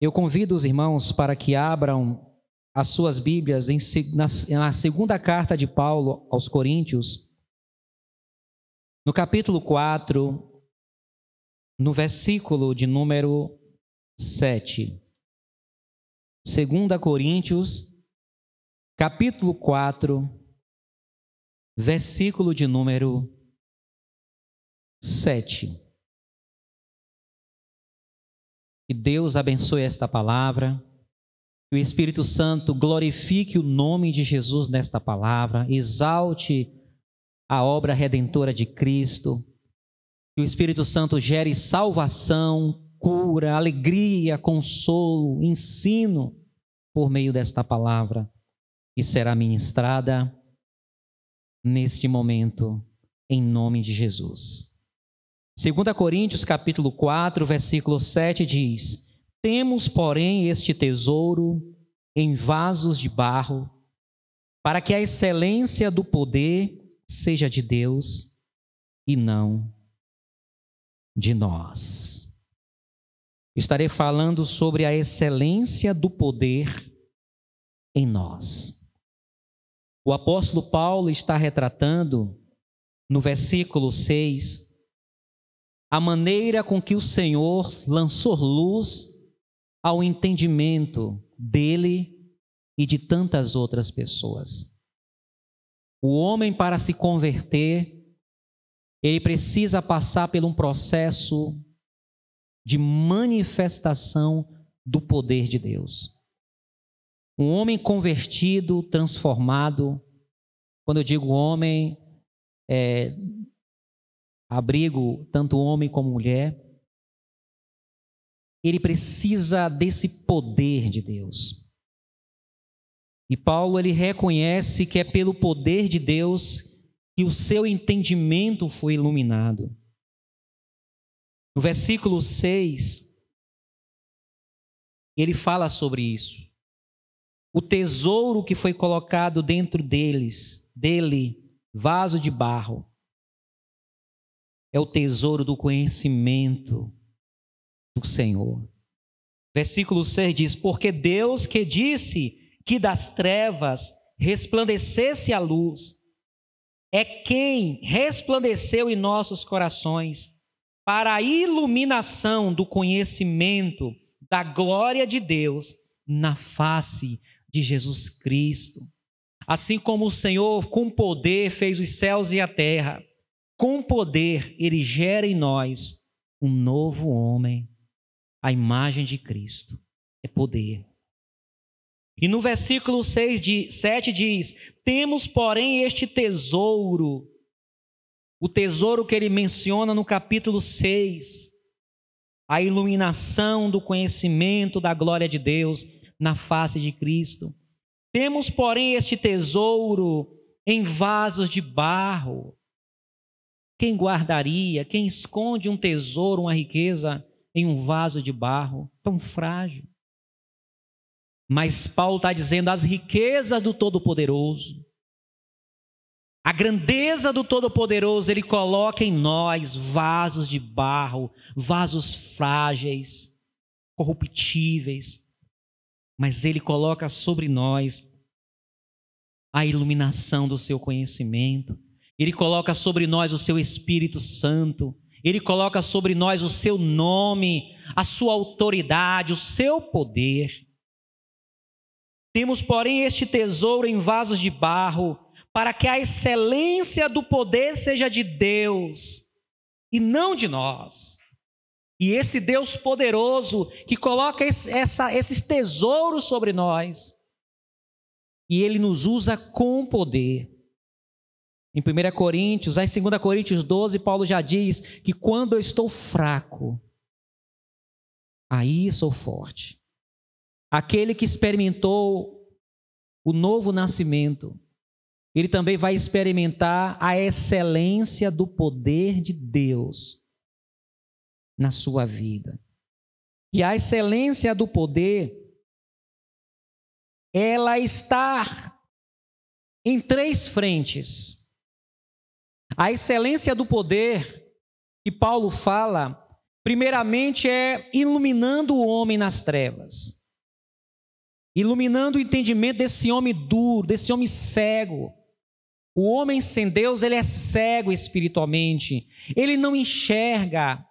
Eu convido os irmãos para que abram as suas Bíblias em, na, na segunda carta de Paulo aos Coríntios, no capítulo 4, no versículo de número 7. Segunda Coríntios, capítulo 4, versículo de número 7. Que Deus abençoe esta palavra. Que o Espírito Santo glorifique o nome de Jesus nesta palavra, exalte a obra redentora de Cristo. Que o Espírito Santo gere salvação, cura, alegria, consolo, ensino por meio desta palavra que será ministrada neste momento em nome de Jesus. 2 Coríntios capítulo 4, versículo 7 diz: Temos, porém, este tesouro em vasos de barro, para que a excelência do poder seja de Deus e não de nós. Estarei falando sobre a excelência do poder em nós. O apóstolo Paulo está retratando no versículo 6 a maneira com que o Senhor lançou luz ao entendimento dele e de tantas outras pessoas. O homem, para se converter, ele precisa passar por um processo de manifestação do poder de Deus. Um homem convertido, transformado, quando eu digo homem, é, abrigo tanto homem como mulher, ele precisa desse poder de Deus. E Paulo ele reconhece que é pelo poder de Deus que o seu entendimento foi iluminado. No versículo 6, ele fala sobre isso. O tesouro que foi colocado dentro deles, dele, vaso de barro, é o tesouro do conhecimento do Senhor. Versículo 6 diz: Porque Deus que disse que das trevas resplandecesse a luz, é quem resplandeceu em nossos corações para a iluminação do conhecimento da glória de Deus na face de Jesus Cristo. Assim como o Senhor, com poder, fez os céus e a terra, com poder, ele gera em nós um novo homem, a imagem de Cristo. É poder. E no versículo 6 de, 7 diz: Temos, porém, este tesouro, o tesouro que ele menciona no capítulo 6, a iluminação do conhecimento da glória de Deus na face de Cristo. Temos, porém, este tesouro em vasos de barro, quem guardaria, quem esconde um tesouro, uma riqueza em um vaso de barro? Tão frágil? Mas Paulo está dizendo as riquezas do Todo-Poderoso, a grandeza do Todo-Poderoso, Ele coloca em nós vasos de barro, vasos frágeis, corruptíveis, mas Ele coloca sobre nós a iluminação do seu conhecimento, ele coloca sobre nós o seu Espírito Santo, ele coloca sobre nós o seu nome, a sua autoridade, o seu poder. Temos, porém, este tesouro em vasos de barro, para que a excelência do poder seja de Deus e não de nós. E esse Deus poderoso que coloca esse, essa, esses tesouros sobre nós, e ele nos usa com poder em 1 Coríntios, em 2 Coríntios 12, Paulo já diz que quando eu estou fraco, aí sou forte. Aquele que experimentou o novo nascimento, ele também vai experimentar a excelência do poder de Deus na sua vida. E a excelência do poder, ela está em três frentes. A excelência do poder que Paulo fala primeiramente, é iluminando o homem nas trevas, iluminando o entendimento desse homem duro, desse homem cego. O homem sem Deus, ele é cego espiritualmente, ele não enxerga,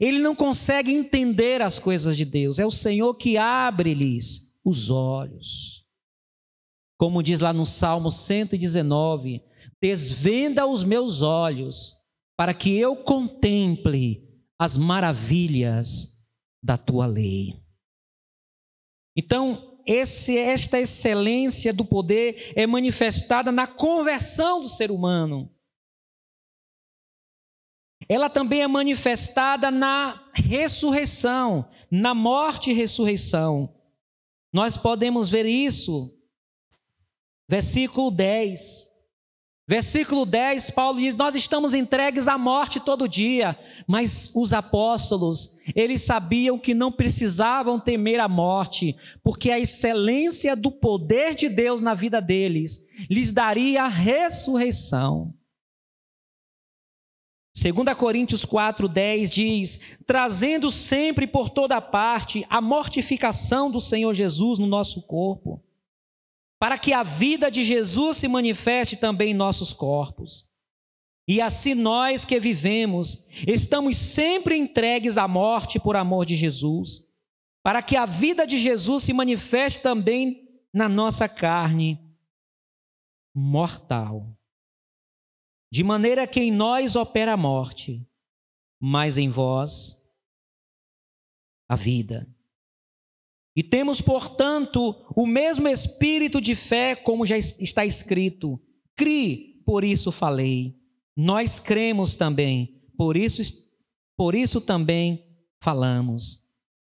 ele não consegue entender as coisas de Deus. É o Senhor que abre-lhes os olhos. Como diz lá no Salmo 119: Desvenda os meus olhos, para que eu contemple as maravilhas da tua lei. Então, esse, esta excelência do poder é manifestada na conversão do ser humano. Ela também é manifestada na ressurreição, na morte e ressurreição. Nós podemos ver isso. Versículo 10. Versículo 10, Paulo diz: Nós estamos entregues à morte todo dia, mas os apóstolos, eles sabiam que não precisavam temer a morte, porque a excelência do poder de Deus na vida deles lhes daria a ressurreição. 2 Coríntios 4,10 diz: trazendo sempre por toda parte a mortificação do Senhor Jesus no nosso corpo para que a vida de Jesus se manifeste também em nossos corpos. E assim nós que vivemos, estamos sempre entregues à morte por amor de Jesus, para que a vida de Jesus se manifeste também na nossa carne mortal. De maneira que em nós opera a morte, mas em vós a vida. E temos, portanto, o mesmo espírito de fé, como já está escrito: Cri, por isso falei. Nós cremos também, por isso, por isso também falamos.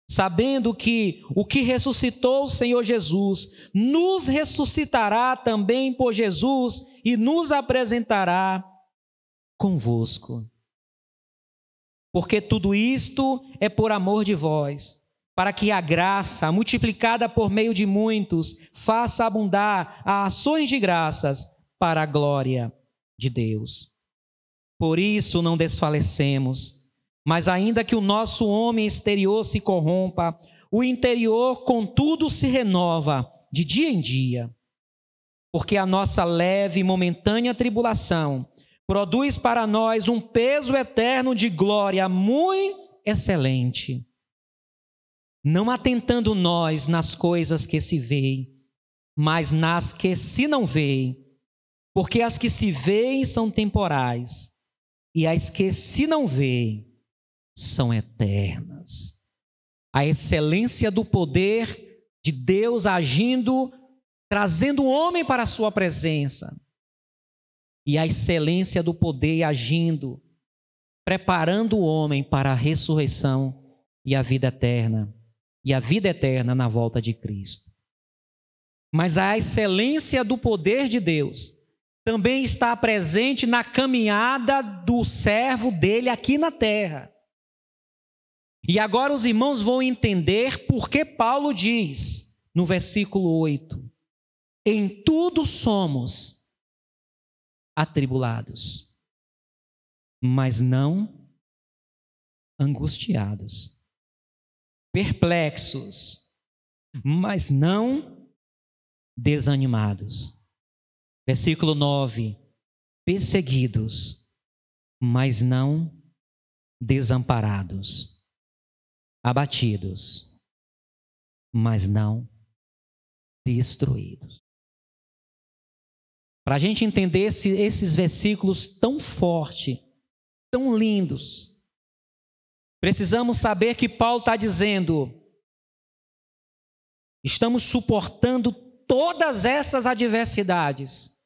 Sabendo que o que ressuscitou o Senhor Jesus nos ressuscitará também por Jesus e nos apresentará convosco. Porque tudo isto é por amor de vós para que a graça, multiplicada por meio de muitos, faça abundar a ações de graças para a glória de Deus. Por isso não desfalecemos, mas ainda que o nosso homem exterior se corrompa, o interior, contudo, se renova de dia em dia. Porque a nossa leve e momentânea tribulação produz para nós um peso eterno de glória muito excelente não atentando nós nas coisas que se veem, mas nas que se não veem, porque as que se veem são temporais, e as que se não veem são eternas. A excelência do poder de Deus agindo, trazendo o homem para a sua presença, e a excelência do poder agindo, preparando o homem para a ressurreição e a vida eterna e a vida eterna na volta de Cristo. Mas a excelência do poder de Deus também está presente na caminhada do servo dele aqui na terra. E agora os irmãos vão entender por que Paulo diz no versículo 8: Em tudo somos atribulados, mas não angustiados perplexos, mas não desanimados. Versículo 9: perseguidos, mas não desamparados, abatidos, mas não destruídos. Para a gente entender esse, esses versículos tão fortes, tão lindos, Precisamos saber que Paulo está dizendo: estamos suportando todas essas adversidades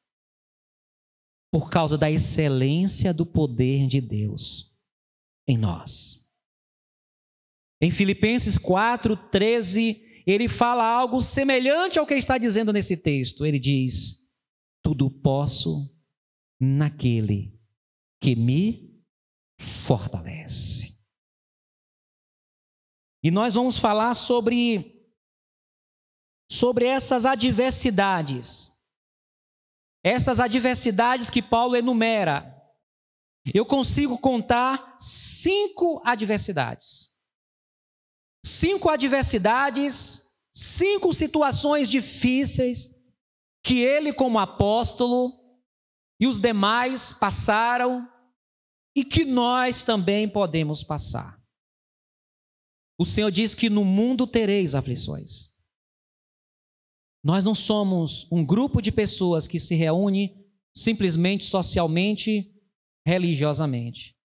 por causa da excelência do poder de Deus em nós. Em Filipenses 4, 13, ele fala algo semelhante ao que está dizendo nesse texto. Ele diz: Tudo posso naquele que me fortalece. E nós vamos falar sobre sobre essas adversidades. Essas adversidades que Paulo enumera. eu consigo contar cinco adversidades. Cinco adversidades, cinco situações difíceis que ele, como apóstolo, e os demais passaram e que nós também podemos passar. O Senhor diz que no mundo tereis aflições. Nós não somos um grupo de pessoas que se reúne simplesmente socialmente, religiosamente.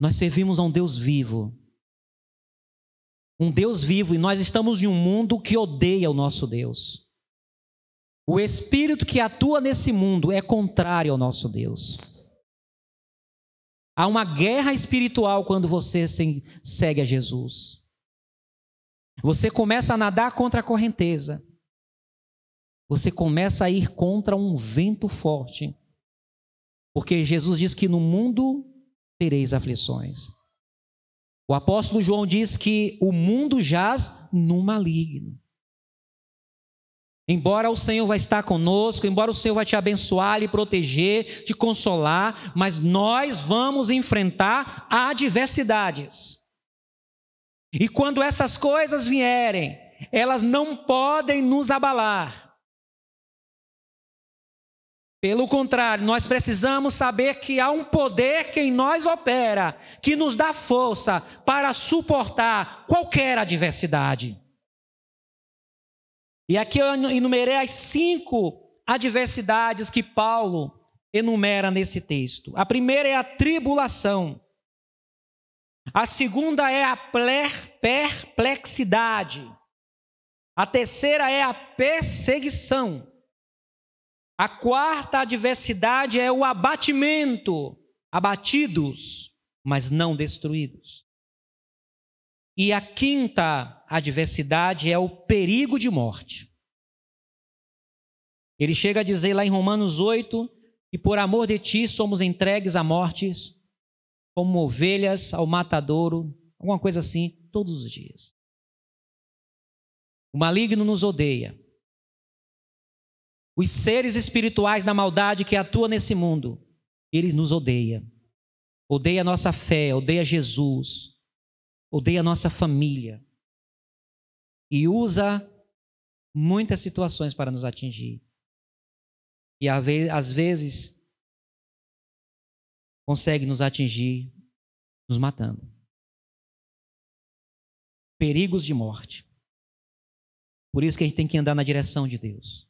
Nós servimos a um Deus vivo. Um Deus vivo e nós estamos em um mundo que odeia o nosso Deus. O espírito que atua nesse mundo é contrário ao nosso Deus. Há uma guerra espiritual quando você segue a Jesus. Você começa a nadar contra a correnteza você começa a ir contra um vento forte. Porque Jesus diz que no mundo tereis aflições. O apóstolo João diz que o mundo jaz no maligno. Embora o Senhor vai estar conosco, embora o Senhor vai te abençoar, lhe proteger, te consolar, mas nós vamos enfrentar adversidades. E quando essas coisas vierem, elas não podem nos abalar. Pelo contrário, nós precisamos saber que há um poder que em nós opera, que nos dá força para suportar qualquer adversidade. E aqui eu enumerei as cinco adversidades que Paulo enumera nesse texto. A primeira é a tribulação. A segunda é a perplexidade. A terceira é a perseguição. A quarta adversidade é o abatimento, abatidos, mas não destruídos. E a quinta adversidade é o perigo de morte. Ele chega a dizer lá em Romanos 8 que por amor de ti somos entregues a mortes, como ovelhas ao matadouro, alguma coisa assim, todos os dias. O maligno nos odeia, os seres espirituais da maldade que atuam nesse mundo, ele nos odeia. Odeia a nossa fé, odeia Jesus, odeia a nossa família. E usa muitas situações para nos atingir. E às vezes consegue nos atingir nos matando. Perigos de morte. Por isso que a gente tem que andar na direção de Deus.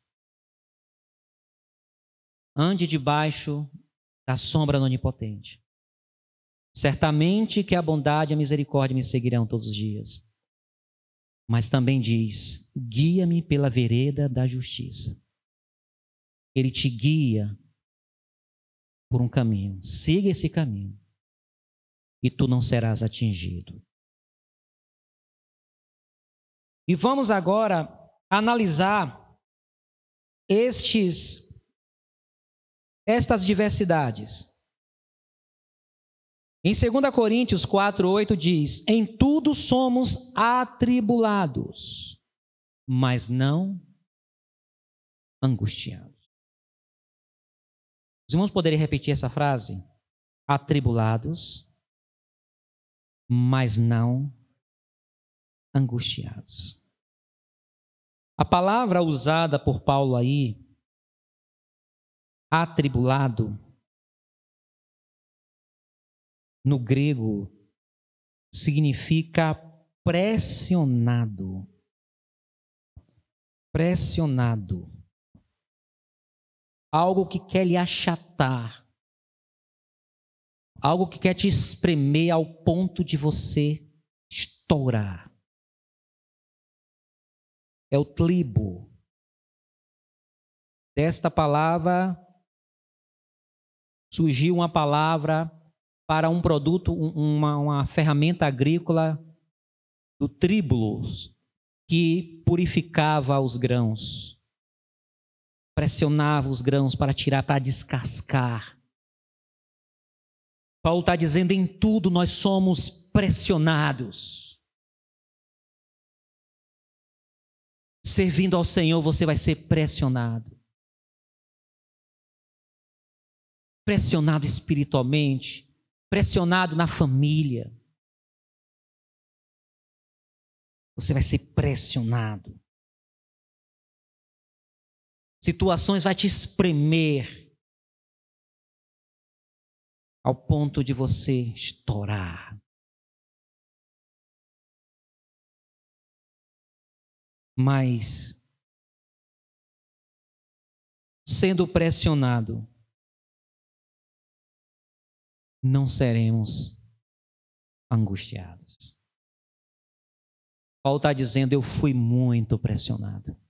Ande debaixo da sombra do Onipotente. Certamente que a bondade e a misericórdia me seguirão todos os dias. Mas também diz: guia-me pela vereda da justiça. Ele te guia por um caminho. Siga esse caminho. E tu não serás atingido. E vamos agora analisar estes estas diversidades. Em 2 Coríntios 4, 8 diz: Em tudo somos atribulados, mas não angustiados. Os irmãos poderiam repetir essa frase? Atribulados, mas não angustiados. A palavra usada por Paulo aí atribulado, no grego, significa pressionado. Pressionado. Algo que quer lhe achatar. Algo que quer te espremer ao ponto de você estourar. É o tlibo. Desta palavra surgiu uma palavra para um produto, uma, uma ferramenta agrícola do tríbulos, que purificava os grãos, pressionava os grãos para tirar, para descascar. Paulo está dizendo: em tudo nós somos pressionados. Servindo ao Senhor, você vai ser pressionado. pressionado espiritualmente, pressionado na família. Você vai ser pressionado. Situações vai te espremer ao ponto de você estourar. Mas sendo pressionado, não seremos angustiados. Paulo está dizendo: Eu fui muito pressionado.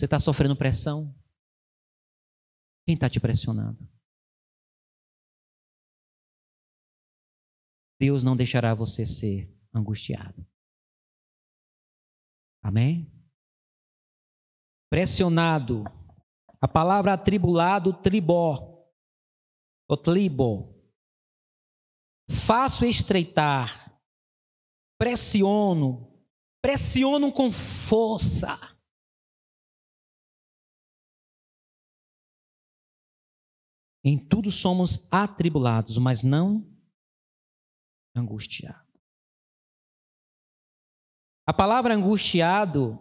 Você está sofrendo pressão? Quem está te pressionando? Deus não deixará você ser angustiado. Amém? Pressionado. A palavra atribulado, tribó. O tribo. Faço estreitar. Pressiono. Pressiono com força. Em tudo somos atribulados, mas não angustiados. A palavra angustiado,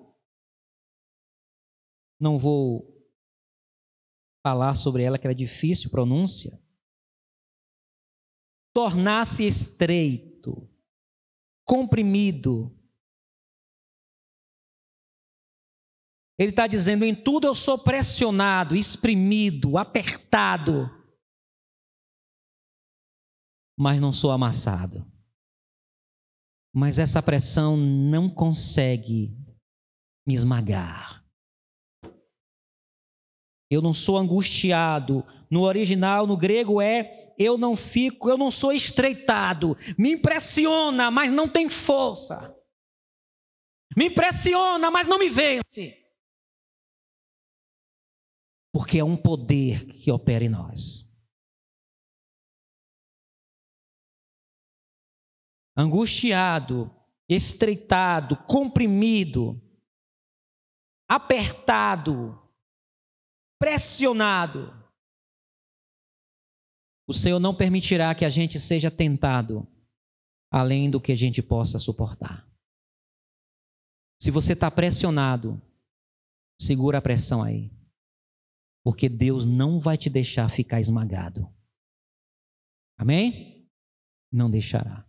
não vou falar sobre ela, que era difícil pronúncia. Tornar-se estreito, comprimido. Ele está dizendo: em tudo eu sou pressionado, exprimido, apertado, mas não sou amassado mas essa pressão não consegue me esmagar. Eu não sou angustiado. No original, no grego, é eu não fico, eu não sou estreitado. Me impressiona, mas não tem força. Me impressiona, mas não me vence. Porque é um poder que opera em nós. angustiado, estreitado, comprimido, apertado, pressionado. O Senhor não permitirá que a gente seja tentado além do que a gente possa suportar. Se você está pressionado, segura a pressão aí. Porque Deus não vai te deixar ficar esmagado. Amém? Não deixará.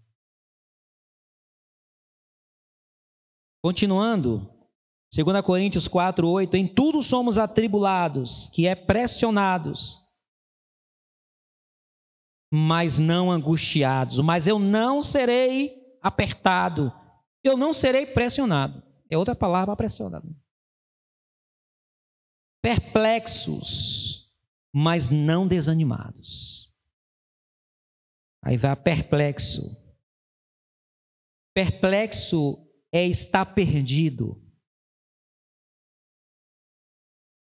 Continuando, 2 Coríntios 4, 8, em tudo somos atribulados, que é pressionados, mas não angustiados, mas eu não serei apertado, eu não serei pressionado. É outra palavra pressionado. Perplexos, mas não desanimados. Aí vai perplexo. Perplexo é estar perdido.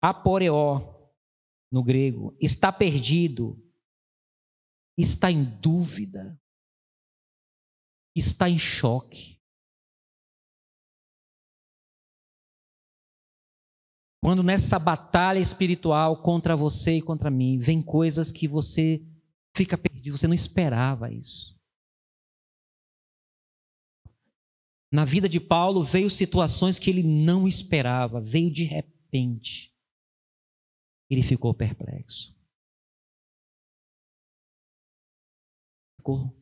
Aporeó, no grego, está perdido, está em dúvida, está em choque. Quando nessa batalha espiritual contra você e contra mim, vem coisas que você fica perdido, você não esperava isso. Na vida de Paulo veio situações que ele não esperava, veio de repente. Ele ficou perplexo. Ficou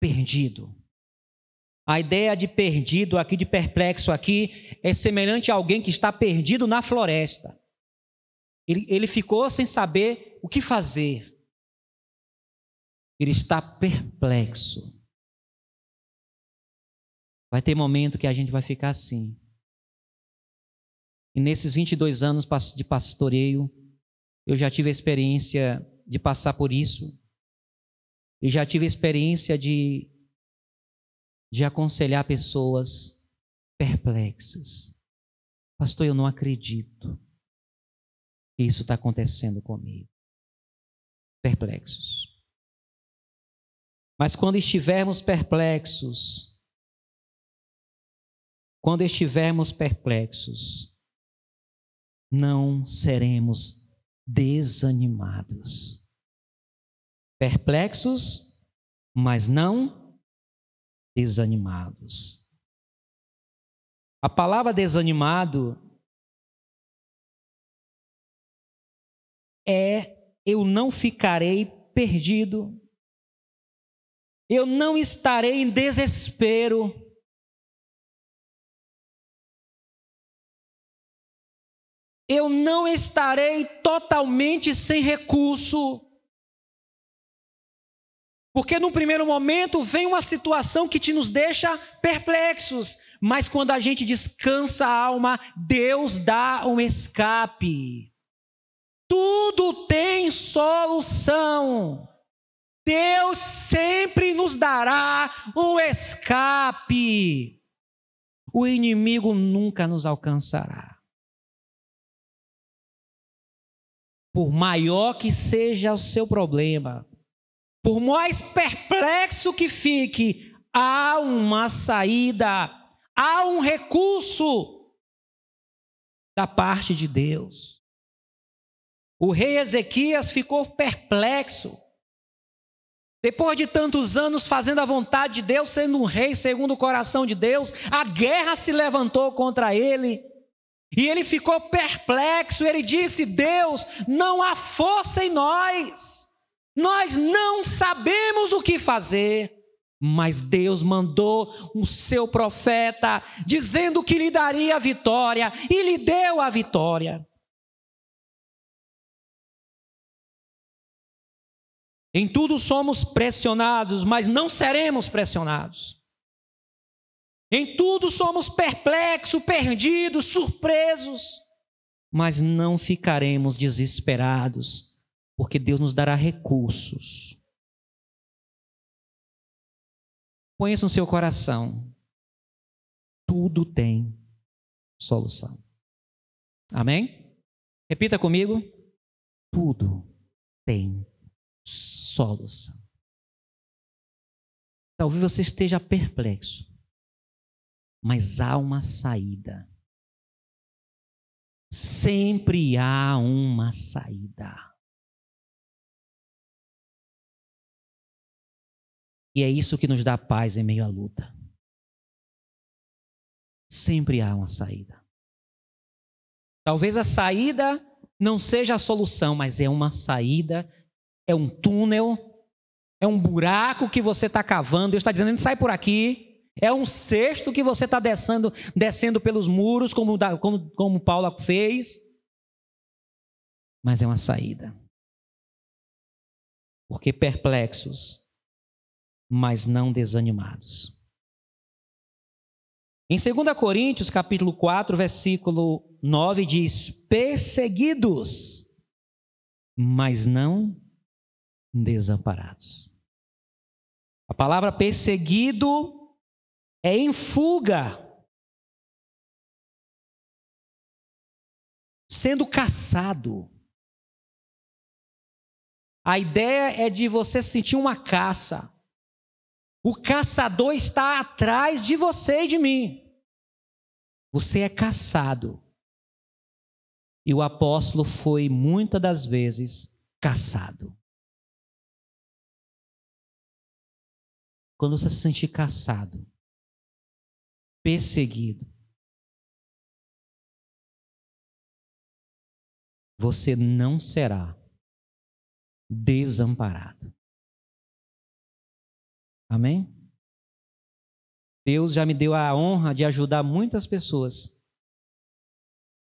perdido. A ideia de perdido aqui, de perplexo aqui, é semelhante a alguém que está perdido na floresta. Ele, ele ficou sem saber o que fazer. Ele está perplexo. Vai ter momento que a gente vai ficar assim. E nesses 22 anos de pastoreio, eu já tive a experiência de passar por isso. E já tive a experiência de, de aconselhar pessoas perplexas. Pastor, eu não acredito que isso está acontecendo comigo. Perplexos. Mas quando estivermos perplexos, quando estivermos perplexos, não seremos desanimados. Perplexos, mas não desanimados. A palavra desanimado é eu não ficarei perdido, eu não estarei em desespero. Eu não estarei totalmente sem recurso. Porque no primeiro momento vem uma situação que te nos deixa perplexos, mas quando a gente descansa a alma, Deus dá um escape. Tudo tem solução. Deus sempre nos dará um escape. O inimigo nunca nos alcançará. Por maior que seja o seu problema, por mais perplexo que fique, há uma saída, há um recurso da parte de Deus. O rei Ezequias ficou perplexo. Depois de tantos anos fazendo a vontade de Deus, sendo um rei segundo o coração de Deus, a guerra se levantou contra ele. E ele ficou perplexo. Ele disse: Deus, não há força em nós. Nós não sabemos o que fazer. Mas Deus mandou o seu profeta, dizendo que lhe daria a vitória, e lhe deu a vitória. Em tudo somos pressionados, mas não seremos pressionados. Em tudo somos perplexos, perdidos, surpresos, mas não ficaremos desesperados, porque Deus nos dará recursos. Põe isso no seu coração. Tudo tem solução. Amém? Repita comigo. Tudo tem solução. Talvez você esteja perplexo, mas há uma saída. Sempre há uma saída. E é isso que nos dá paz em meio à luta. Sempre há uma saída. Talvez a saída não seja a solução, mas é uma saída é um túnel, é um buraco que você está cavando. Deus está dizendo, sai por aqui. É um cesto que você está descendo, descendo pelos muros, como, como, como Paulo fez. Mas é uma saída. Porque perplexos, mas não desanimados. Em 2 Coríntios, capítulo 4, versículo 9, diz: perseguidos, mas não desamparados. A palavra perseguido é em fuga, sendo caçado. A ideia é de você sentir uma caça. O caçador está atrás de você e de mim. Você é caçado. E o apóstolo foi muitas das vezes caçado. Quando você se sentir caçado, perseguido, você não será desamparado. Amém? Deus já me deu a honra de ajudar muitas pessoas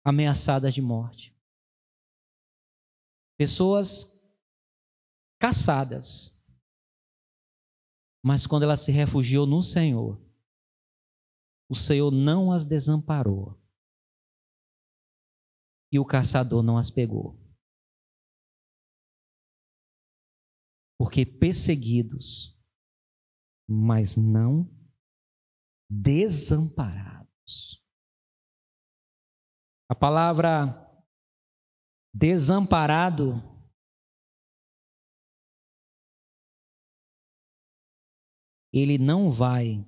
ameaçadas de morte. Pessoas caçadas mas quando ela se refugiou no Senhor, o Senhor não as desamparou. E o caçador não as pegou. Porque perseguidos, mas não desamparados. A palavra desamparado Ele não vai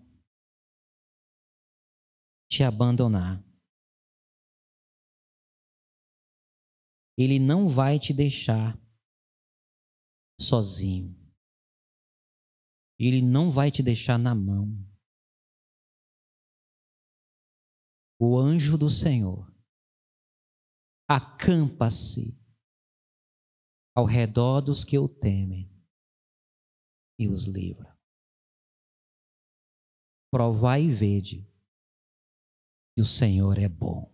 te abandonar. Ele não vai te deixar sozinho. Ele não vai te deixar na mão. O anjo do Senhor acampa-se ao redor dos que o temem e os livra. Provai e vede que o Senhor é bom.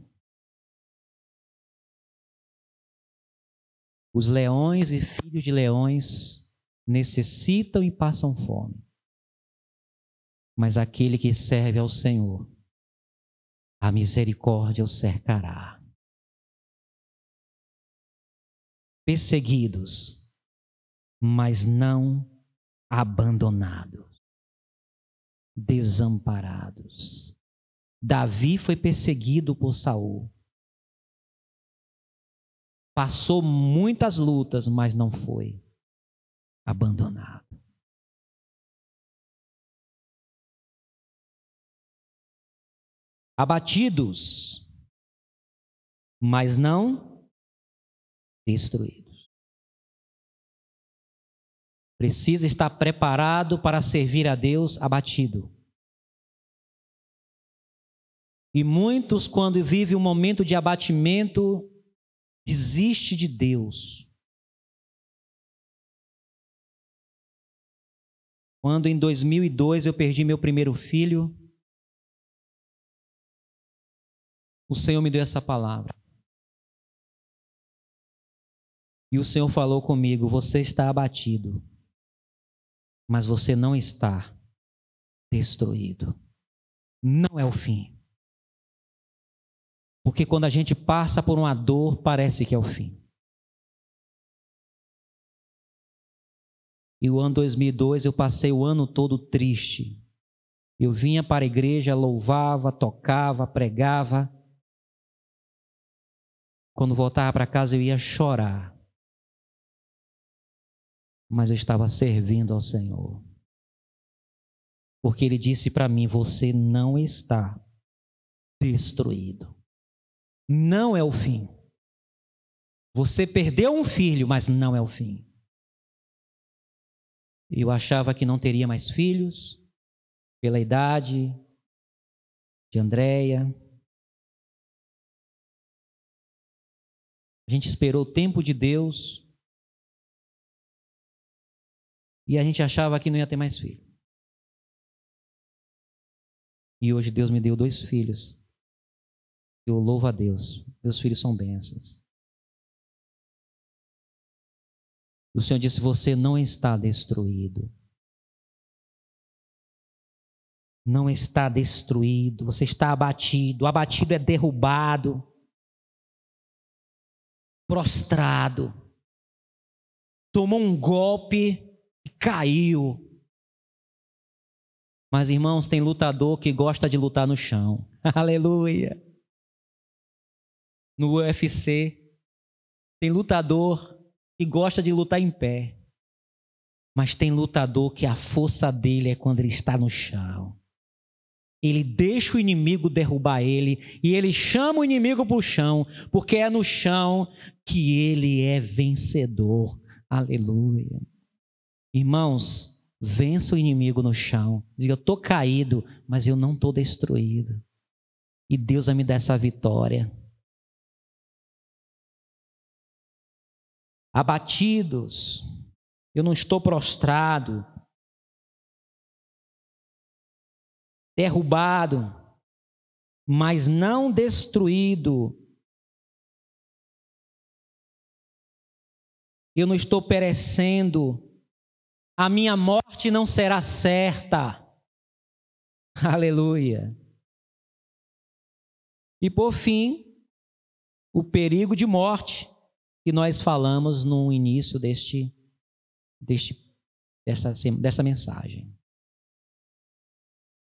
Os leões e filhos de leões necessitam e passam fome. Mas aquele que serve ao Senhor, a misericórdia o cercará. Perseguidos, mas não abandonados, desamparados. Davi foi perseguido por Saul. Passou muitas lutas, mas não foi abandonado. Abatidos, mas não destruídos. Precisa estar preparado para servir a Deus abatido. E muitos, quando vivem um momento de abatimento, desiste de Deus. Quando em 2002 eu perdi meu primeiro filho, o Senhor me deu essa palavra. E o Senhor falou comigo: Você está abatido, mas você não está destruído. Não é o fim. Porque quando a gente passa por uma dor, parece que é o fim. E o ano 2002 eu passei o ano todo triste. Eu vinha para a igreja, louvava, tocava, pregava. Quando voltava para casa eu ia chorar. Mas eu estava servindo ao Senhor. Porque Ele disse para mim: Você não está destruído não é o fim. Você perdeu um filho, mas não é o fim. Eu achava que não teria mais filhos, pela idade de Andréia. A gente esperou o tempo de Deus e a gente achava que não ia ter mais filho. E hoje Deus me deu dois filhos. Eu louvo a Deus. Meus filhos são bênçãos. O Senhor disse: Você não está destruído. Não está destruído. Você está abatido. Abatido é derrubado, prostrado. Tomou um golpe e caiu. Mas, irmãos, tem lutador que gosta de lutar no chão. Aleluia no UFC. Tem lutador que gosta de lutar em pé. Mas tem lutador que a força dele é quando ele está no chão. Ele deixa o inimigo derrubar ele e ele chama o inimigo para o chão, porque é no chão que ele é vencedor. Aleluia. Irmãos, vença o inimigo no chão. Diga, eu estou caído, mas eu não estou destruído. E Deus vai me dar essa vitória. Abatidos, eu não estou prostrado, derrubado, mas não destruído. Eu não estou perecendo, a minha morte não será certa. Aleluia. E por fim, o perigo de morte que nós falamos no início deste, deste, dessa, dessa mensagem.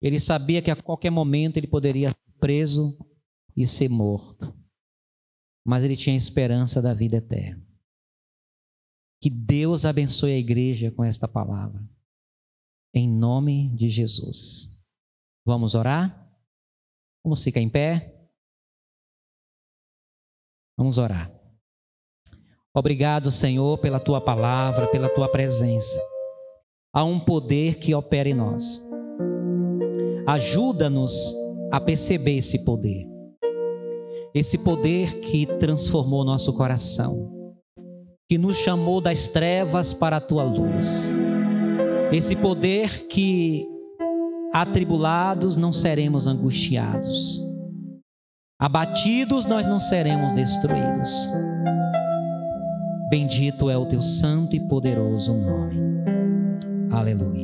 Ele sabia que a qualquer momento ele poderia ser preso e ser morto, mas ele tinha esperança da vida eterna. Que Deus abençoe a igreja com esta palavra. Em nome de Jesus. Vamos orar? Vamos ficar em pé? Vamos orar. Obrigado, Senhor, pela tua palavra, pela tua presença. Há um poder que opera em nós. Ajuda-nos a perceber esse poder. Esse poder que transformou nosso coração, que nos chamou das trevas para a tua luz. Esse poder que, atribulados, não seremos angustiados. Abatidos, nós não seremos destruídos. Bendito é o teu santo e poderoso nome. Aleluia.